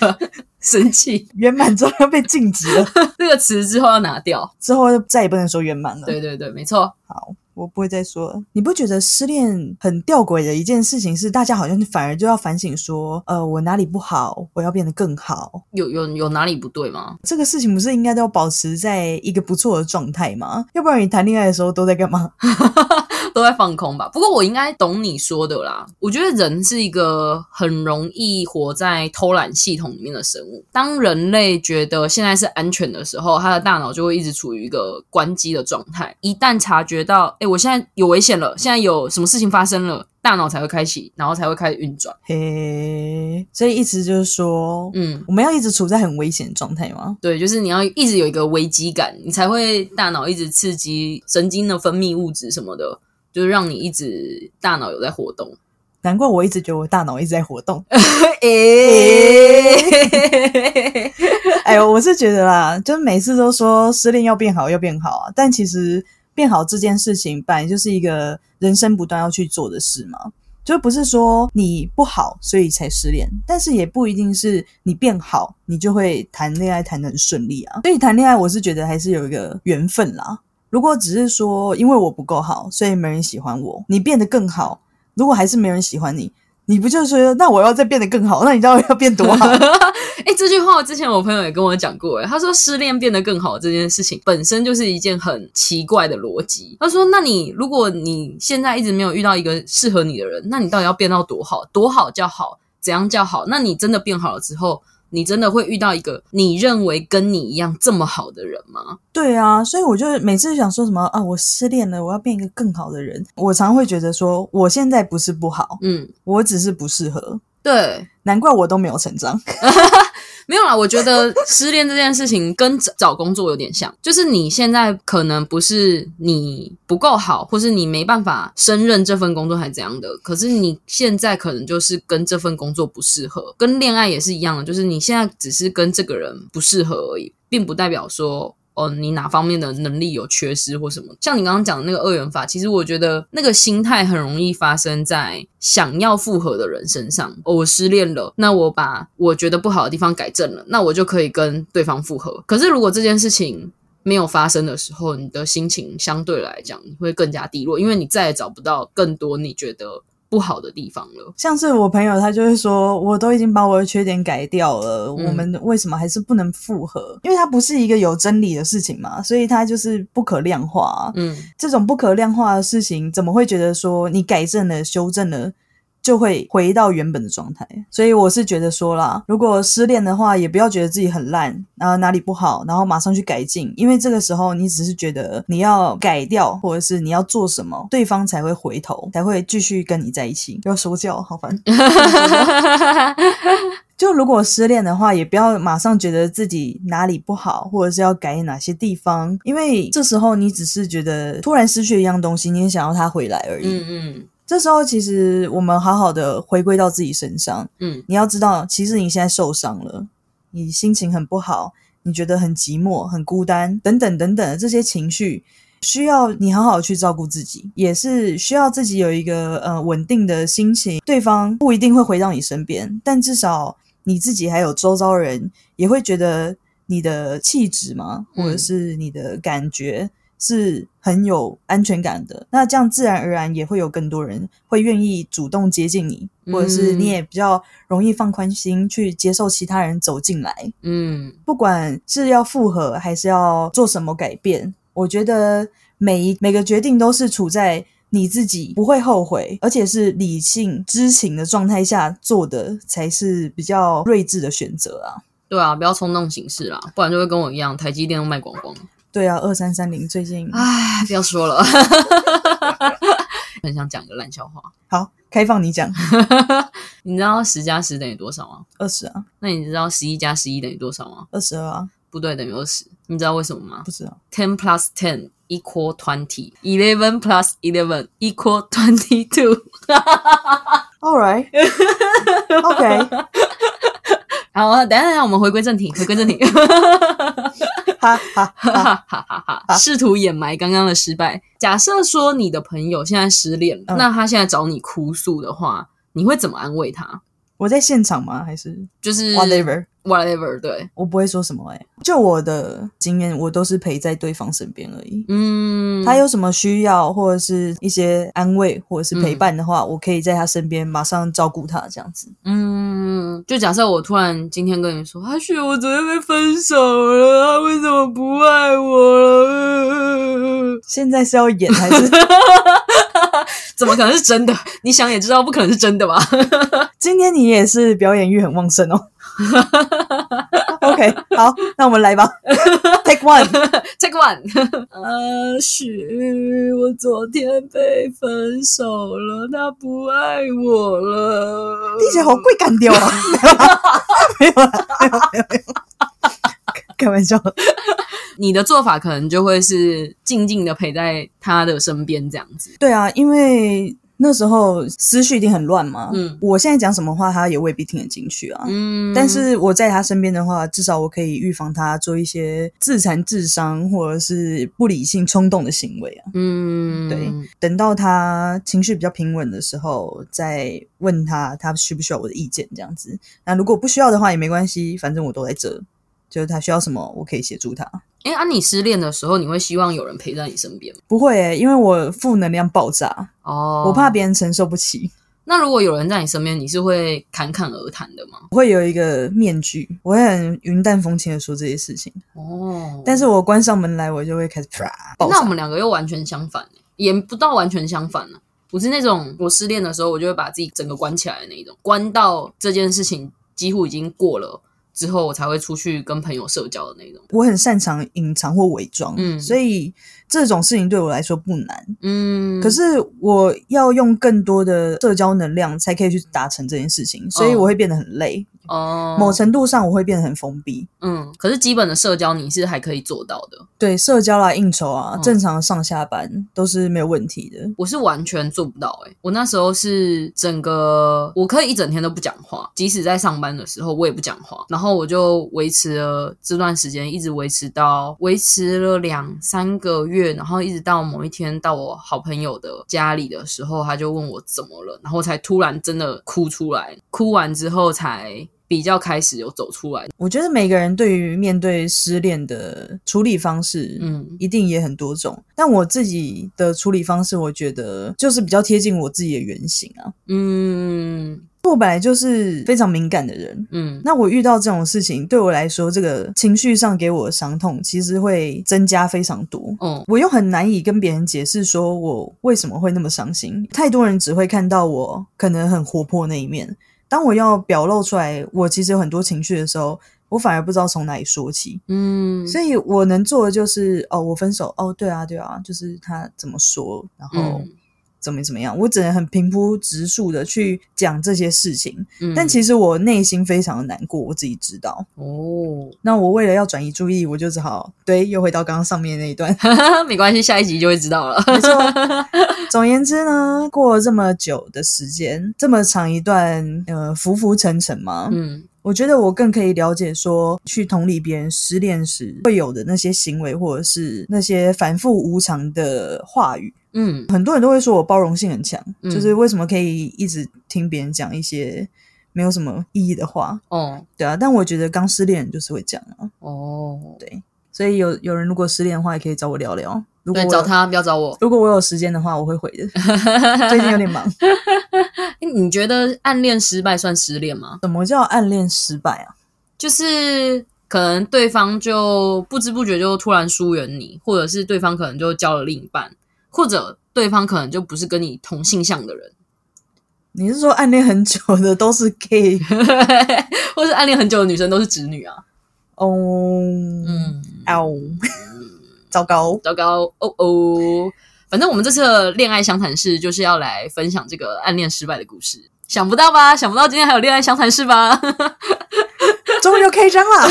生气。圆满之后要被禁止了，这个词之后要拿掉。之后就再也不能说圆满了。对对对，没错。好，我不会再说了。你不觉得失恋很吊诡的一件事情是，大家好像反而就要反省说，呃，我哪里不好，我要变得更好。有有有哪里不对吗？这个事情不是应该都要保持在一个不错的状态吗？要不然你谈恋爱的时候都在干嘛？都在放空吧。不过我应该懂你说的啦。我觉得人是一个很容易活在偷懒系统里面的生物。当人类觉得现在是安全的时候，他的大脑就会一直处于一个关机的状态。一旦察觉到，哎，我现在有危险了，现在有什么事情发生了，大脑才会开启，然后才会开始运转。嘿，所以意思就是说，嗯，我们要一直处在很危险的状态吗？对，就是你要一直有一个危机感，你才会大脑一直刺激神经的分泌物质什么的，就是让你一直大脑有在活动。难怪我一直觉得我大脑一直在活动。诶，哎呦，我是觉得啦，就是每次都说失恋要变好，要变好啊，但其实变好这件事情本来就是一个人生不断要去做的事嘛。就不是说你不好所以才失恋，但是也不一定是你变好你就会谈恋爱谈得很顺利啊。所以谈恋爱我是觉得还是有一个缘分啦。如果只是说因为我不够好，所以没人喜欢我，你变得更好，如果还是没人喜欢你，你不就说那我要再变得更好？那你知道要变多好？哎、这句话之前我朋友也跟我讲过，哎，他说失恋变得更好这件事情本身就是一件很奇怪的逻辑。他说，那你如果你现在一直没有遇到一个适合你的人，那你到底要变到多好？多好叫好？怎样叫好？那你真的变好了之后，你真的会遇到一个你认为跟你一样这么好的人吗？对啊，所以我就每次想说什么啊，我失恋了，我要变一个更好的人。我常会觉得说，我现在不是不好，嗯，我只是不适合。对，难怪我都没有成长。没有啦，我觉得失恋这件事情跟找工作有点像，就是你现在可能不是你不够好，或是你没办法胜任这份工作，还是怎样的。可是你现在可能就是跟这份工作不适合，跟恋爱也是一样的，就是你现在只是跟这个人不适合而已，并不代表说。哦，你哪方面的能力有缺失或什么？像你刚刚讲的那个二元法，其实我觉得那个心态很容易发生在想要复合的人身上。哦，我失恋了，那我把我觉得不好的地方改正了，那我就可以跟对方复合。可是如果这件事情没有发生的时候，你的心情相对来讲会更加低落，因为你再也找不到更多你觉得。不好的地方了，像是我朋友，他就会说，我都已经把我的缺点改掉了，我们为什么还是不能复合？因为它不是一个有真理的事情嘛，所以它就是不可量化。嗯，这种不可量化的事情，怎么会觉得说你改正了、修正了？就会回到原本的状态，所以我是觉得说啦，如果失恋的话，也不要觉得自己很烂，然后哪里不好，然后马上去改进，因为这个时候你只是觉得你要改掉，或者是你要做什么，对方才会回头，才会继续跟你在一起。要说教，好烦。就如果失恋的话，也不要马上觉得自己哪里不好，或者是要改哪些地方，因为这时候你只是觉得突然失去一样东西，你也想要他回来而已。嗯嗯。这时候，其实我们好好的回归到自己身上。嗯，你要知道，其实你现在受伤了，你心情很不好，你觉得很寂寞、很孤单，等等等等这些情绪，需要你好好去照顾自己，也是需要自己有一个呃稳定的心情。对方不一定会回到你身边，但至少你自己还有周遭人也会觉得你的气质嘛，或者是你的感觉。是很有安全感的，那这样自然而然也会有更多人会愿意主动接近你，或者是你也比较容易放宽心去接受其他人走进来。嗯，不管是要复合还是要做什么改变，我觉得每一每个决定都是处在你自己不会后悔，而且是理性知情的状态下做的，才是比较睿智的选择啊。对啊，不要冲动行事啦，不然就会跟我一样，台积电都卖光光。对啊，二三三零最近，唉，不要说了，很想讲个烂笑话。好，开放你讲。你知道十加十等于多少吗？二十啊。那你知道十一加十一等于多少吗？二十二啊。不对，等于二十。你知道为什么吗？不知道。Ten plus ten equal twenty. Eleven plus eleven equal twenty two. All right. OK. 好，等下等下，我们回归正题，回归正题。哈哈哈哈哈哈！试图掩埋刚刚的失败。假设说你的朋友现在失恋了，那他现在找你哭诉的话，你会怎么安慰他？我在现场吗？还是就是 whatever whatever？对我不会说什么哎。就我的经验，我都是陪在对方身边而已。嗯，他有什么需要或者是一些安慰或者是陪伴的话，我可以在他身边马上照顾他这样子。嗯，就假设我突然今天跟你说，阿雪，我昨天被分手了，他为什么不爱我了？现在是要演还是？怎么可能是真的？你想也知道不可能是真的吧？今天你也是表演欲很旺盛哦。OK，好，那我们来吧。Take one，Take one。阿许，我昨天被分手了，他不爱我了。听起来好贵干掉啊！没有了，没有，没有，没有。开玩笑。你的做法可能就会是静静的陪在他的身边，这样子。对啊，因为那时候思绪一定很乱嘛。嗯，我现在讲什么话，他也未必听得进去啊。嗯，但是我在他身边的话，至少我可以预防他做一些自残、自伤或者是不理性、冲动的行为啊。嗯，对。等到他情绪比较平稳的时候，再问他他需不需要我的意见，这样子。那如果不需要的话也没关系，反正我都在这。就是他需要什么，我可以协助他。哎，啊，你失恋的时候，你会希望有人陪在你身边吗？不会，诶，因为我负能量爆炸哦，我怕别人承受不起。那如果有人在你身边，你是会侃侃而谈的吗？会有一个面具，我会很云淡风轻的说这些事情哦。但是我关上门来，我就会开始啪。那我们两个又完全相反，也不到完全相反呢。我是那种我失恋的时候，我就会把自己整个关起来的那种，关到这件事情几乎已经过了。之后我才会出去跟朋友社交的那种。我很擅长隐藏或伪装，嗯，所以这种事情对我来说不难，嗯。可是我要用更多的社交能量才可以去达成这件事情，所以我会变得很累，哦，某程度上我会变得很封闭。嗯，可是基本的社交你是还可以做到的。对，社交啦、应酬啊，正常上下班都是没有问题的。我是完全做不到哎，我那时候是整个我可以一整天都不讲话，即使在上班的时候我也不讲话，然后我就维持了这段时间，一直维持到维持了两三个月，然后一直到某一天到我好朋友的家里的时候，他就问我怎么了，然后才突然真的哭出来，哭完之后才。比较开始有走出来，我觉得每个人对于面对失恋的处理方式，嗯，一定也很多种。但我自己的处理方式，我觉得就是比较贴近我自己的原型啊。嗯，我本来就是非常敏感的人，嗯，那我遇到这种事情，对我来说，这个情绪上给我的伤痛，其实会增加非常多。嗯，我又很难以跟别人解释说我为什么会那么伤心。太多人只会看到我可能很活泼那一面。当我要表露出来，我其实有很多情绪的时候，我反而不知道从哪里说起。嗯，所以我能做的就是，哦，我分手，哦，对啊，对啊，就是他怎么说，然后。怎么怎么样？我只能很平铺直述的去讲这些事情，但其实我内心非常的难过，我自己知道。哦，那我为了要转移注意，我就只好对，又回到刚刚上面那一段。没关系，下一集就会知道了。没错。总而言之呢，过了这么久的时间，这么长一段呃浮浮沉沉嘛，嗯，我觉得我更可以了解说，去同理别人失恋时会有的那些行为，或者是那些反复无常的话语。嗯，很多人都会说我包容性很强，就是为什么可以一直听别人讲一些没有什么意义的话？哦，对啊，但我觉得刚失恋就是会讲啊。哦，对，所以有有人如果失恋的话，也可以找我聊聊。如果，找他，不要找我。如果我有时间的话，我会回的。最近有点忙。你觉得暗恋失败算失恋吗？什么叫暗恋失败啊？就是可能对方就不知不觉就突然疏远你，或者是对方可能就交了另一半。或者对方可能就不是跟你同性向的人，你是说暗恋很久的都是 gay，或是暗恋很久的女生都是直女啊？哦，嗯，哦，糟糕，糟糕，哦哦，反正我们这次的恋爱相谈室就是要来分享这个暗恋失败的故事，想不到吧？想不到今天还有恋爱相谈室吧？终于又开张了！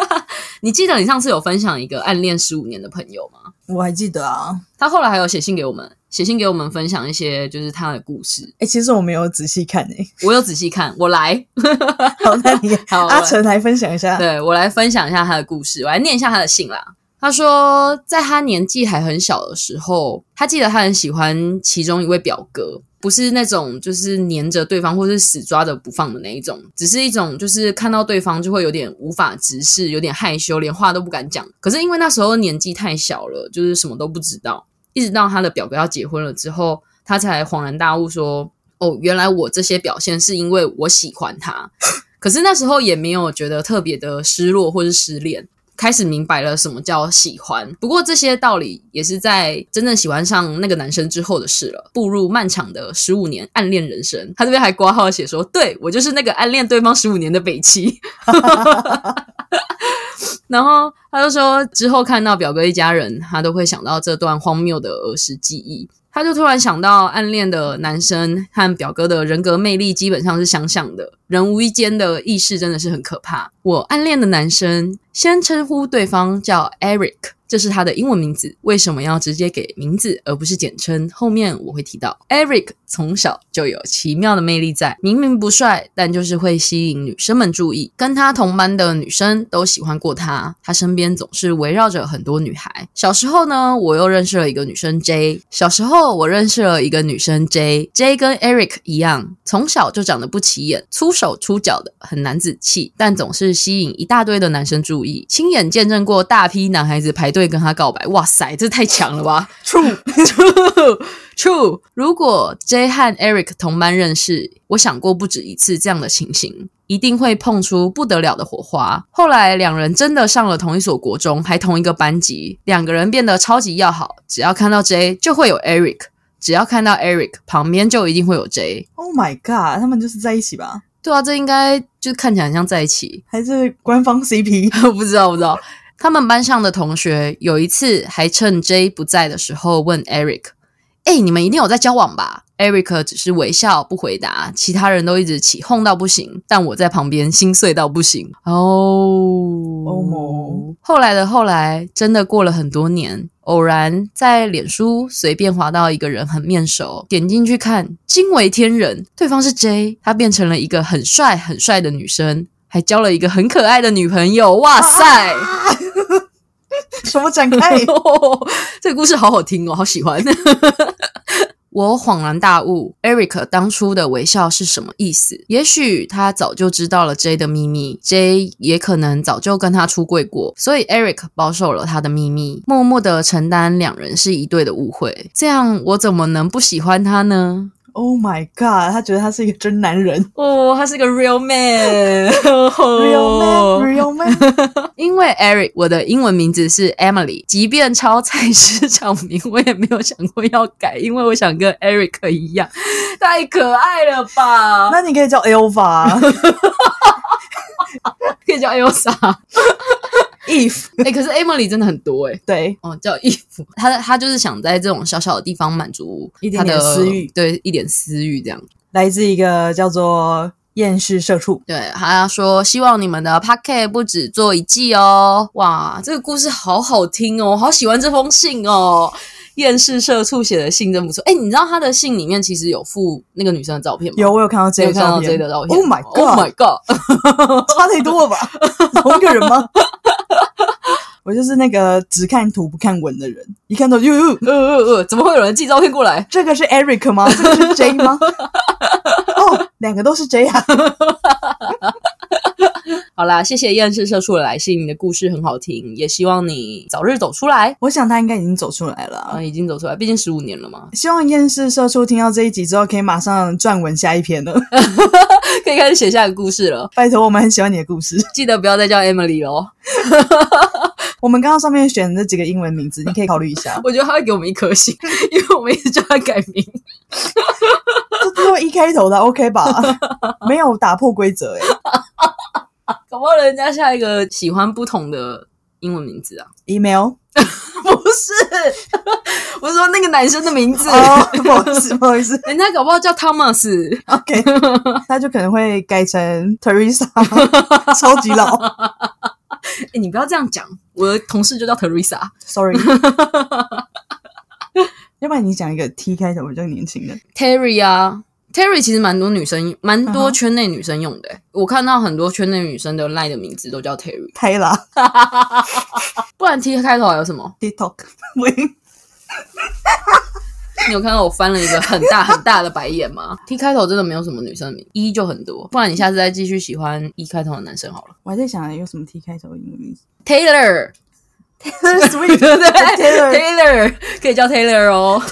你记得你上次有分享一个暗恋十五年的朋友吗？我还记得啊，他后来还有写信给我们，写信给我们分享一些就是他的故事。哎，其实我没有仔细看诶，我有仔细看，我来。好，那你 好，阿成来分享一下。对我来分享一下他的故事，我来念一下他的信啦。他说，在他年纪还很小的时候，他记得他很喜欢其中一位表哥。不是那种就是黏着对方或是死抓着不放的那一种，只是一种就是看到对方就会有点无法直视，有点害羞，连话都不敢讲。可是因为那时候年纪太小了，就是什么都不知道。一直到他的表哥要结婚了之后，他才恍然大悟说：“哦，原来我这些表现是因为我喜欢他。”可是那时候也没有觉得特别的失落或是失恋。开始明白了什么叫喜欢，不过这些道理也是在真正喜欢上那个男生之后的事了。步入漫长的十五年暗恋人生，他这边还挂号写说：“对我就是那个暗恋对方十五年的北七。”然后他就说，之后看到表哥一家人，他都会想到这段荒谬的儿时记忆。他就突然想到，暗恋的男生和表哥的人格魅力基本上是相像的，人无意间的意识真的是很可怕。我暗恋的男生先称呼对方叫 Eric。这是他的英文名字，为什么要直接给名字而不是简称？后面我会提到。Eric 从小就有奇妙的魅力在，明明不帅，但就是会吸引女生们注意。跟他同班的女生都喜欢过他，他身边总是围绕着很多女孩。小时候呢，我又认识了一个女生 J。小时候我认识了一个女生 J，J 跟 Eric 一样，从小就长得不起眼，粗手粗脚的，很男子气，但总是吸引一大堆的男生注意。亲眼见证过大批男孩子排。队，跟他告白，哇塞，这太强了吧！True，True，True。如果 J 和 Eric 同班认识，我想过不止一次这样的情形，一定会碰出不得了的火花。后来两人真的上了同一所国中，还同一个班级，两个人变得超级要好。只要看到 J，就会有 Eric；只要看到 Eric，旁边就一定会有 J。Oh my god，他们就是在一起吧？对啊，这应该就看起来很像在一起，还是官方 CP？我不知道，不知道。他们班上的同学有一次还趁 J 不在的时候问 Eric：“ 哎，你们一定有在交往吧？” Eric 只是微笑不回答，其他人都一直起哄到不行，但我在旁边心碎到不行。哦，欧盟。后来的后来，真的过了很多年，偶然在脸书随便滑到一个人很面熟，点进去看，惊为天人，对方是 J，他变成了一个很帅很帅的女生，还交了一个很可爱的女朋友。哇塞！什么展开？这个故事好好听哦，好喜欢。我恍然大悟，Eric 当初的微笑是什么意思？也许他早就知道了 J 的秘密，J 也可能早就跟他出柜过，所以 Eric 保守了他的秘密，默默的承担两人是一对的误会。这样我怎么能不喜欢他呢？Oh my god！他觉得他是一个真男人哦，他是个 real man，real man，real man。因为 Eric，我的英文名字是 Emily，即便抄菜市场名，我也没有想过要改，因为我想跟 Eric 一样，太可爱了吧？那你可以叫 Elva，可以叫 Elsa。If 哎，可是 Emily 真的很多哎，对。哦，叫 if，他他就是想在这种小小的地方满足一点点私欲，对，一点私欲这样。来自一个叫做厌世社畜，对，他说希望你们的 p a c k e t 不止做一季哦。哇，这个故事好好听哦，好喜欢这封信哦。厌世社畜写的信真不错。哎，你知道他的信里面其实有附那个女生的照片吗？有，我有看到这个看到这个照片。Oh my god！Oh my god！差太多了吧？同一个人吗？我就是那个只看图不看文的人，一看到哟哟呃呃呃，怎么会有人寄照片过来？这个是 Eric 吗？这个是 J 吗？哦，两个都是这样！好啦，谢谢厌世社畜的来信，你的故事很好听，也希望你早日走出来。我想他应该已经走出来了，啊，已经走出来，毕竟十五年了嘛。希望厌世社畜听到这一集之后，可以马上撰文下一篇了，可以开始写下一个故事了。拜托，我们很喜欢你的故事，记得不要再叫 Emily 哦。我们刚刚上面选的那几个英文名字，你可以考虑一下。我觉得他会给我们一颗星，因为我们一直叫他改名。这都一开头的，OK 吧？没有打破规则哎。搞不好人家下一个喜欢不同的英文名字啊？Email 不是，我说那个男生的名字。不好意思，不好意思，人家搞不好叫 Thomas。OK，他就可能会改成 Teresa，超级老。哎，你不要这样讲，我的同事就叫 Teresa。Sorry，要不然你讲一个 T 开头比较年轻的 Terry 啊，Terry 其实蛮多女生，蛮多圈内女生用的。我看到很多圈内女生的 Line 的名字都叫 Terry。开了，不然 T 开头还有什么？TikTok。你有看到我翻了一个很大很大的白眼吗？T 开头真的没有什么女生名，E 就很多。不然你下次再继续喜欢 E 开头的男生好了。我还在想有什么 T 开头的英文名字，Taylor，Taylor Swift，对，Taylor，Taylor 可以叫 Taylor 哦，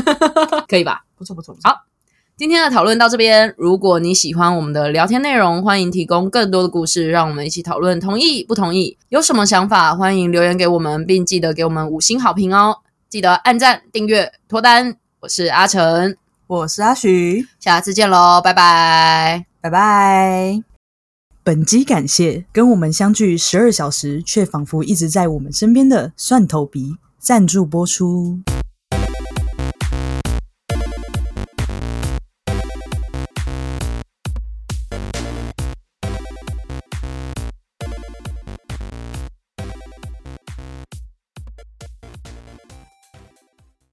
可以吧？不错不错。好，今天的讨论到这边。如果你喜欢我们的聊天内容，欢迎提供更多的故事，让我们一起讨论。同意不同意？有什么想法？欢迎留言给我们，并记得给我们五星好评哦。记得按赞、订阅、脱单。我是阿成，我是阿徐，下次见喽，拜拜，拜拜。本集感谢跟我们相距十二小时，却仿佛一直在我们身边的蒜头鼻赞助播出。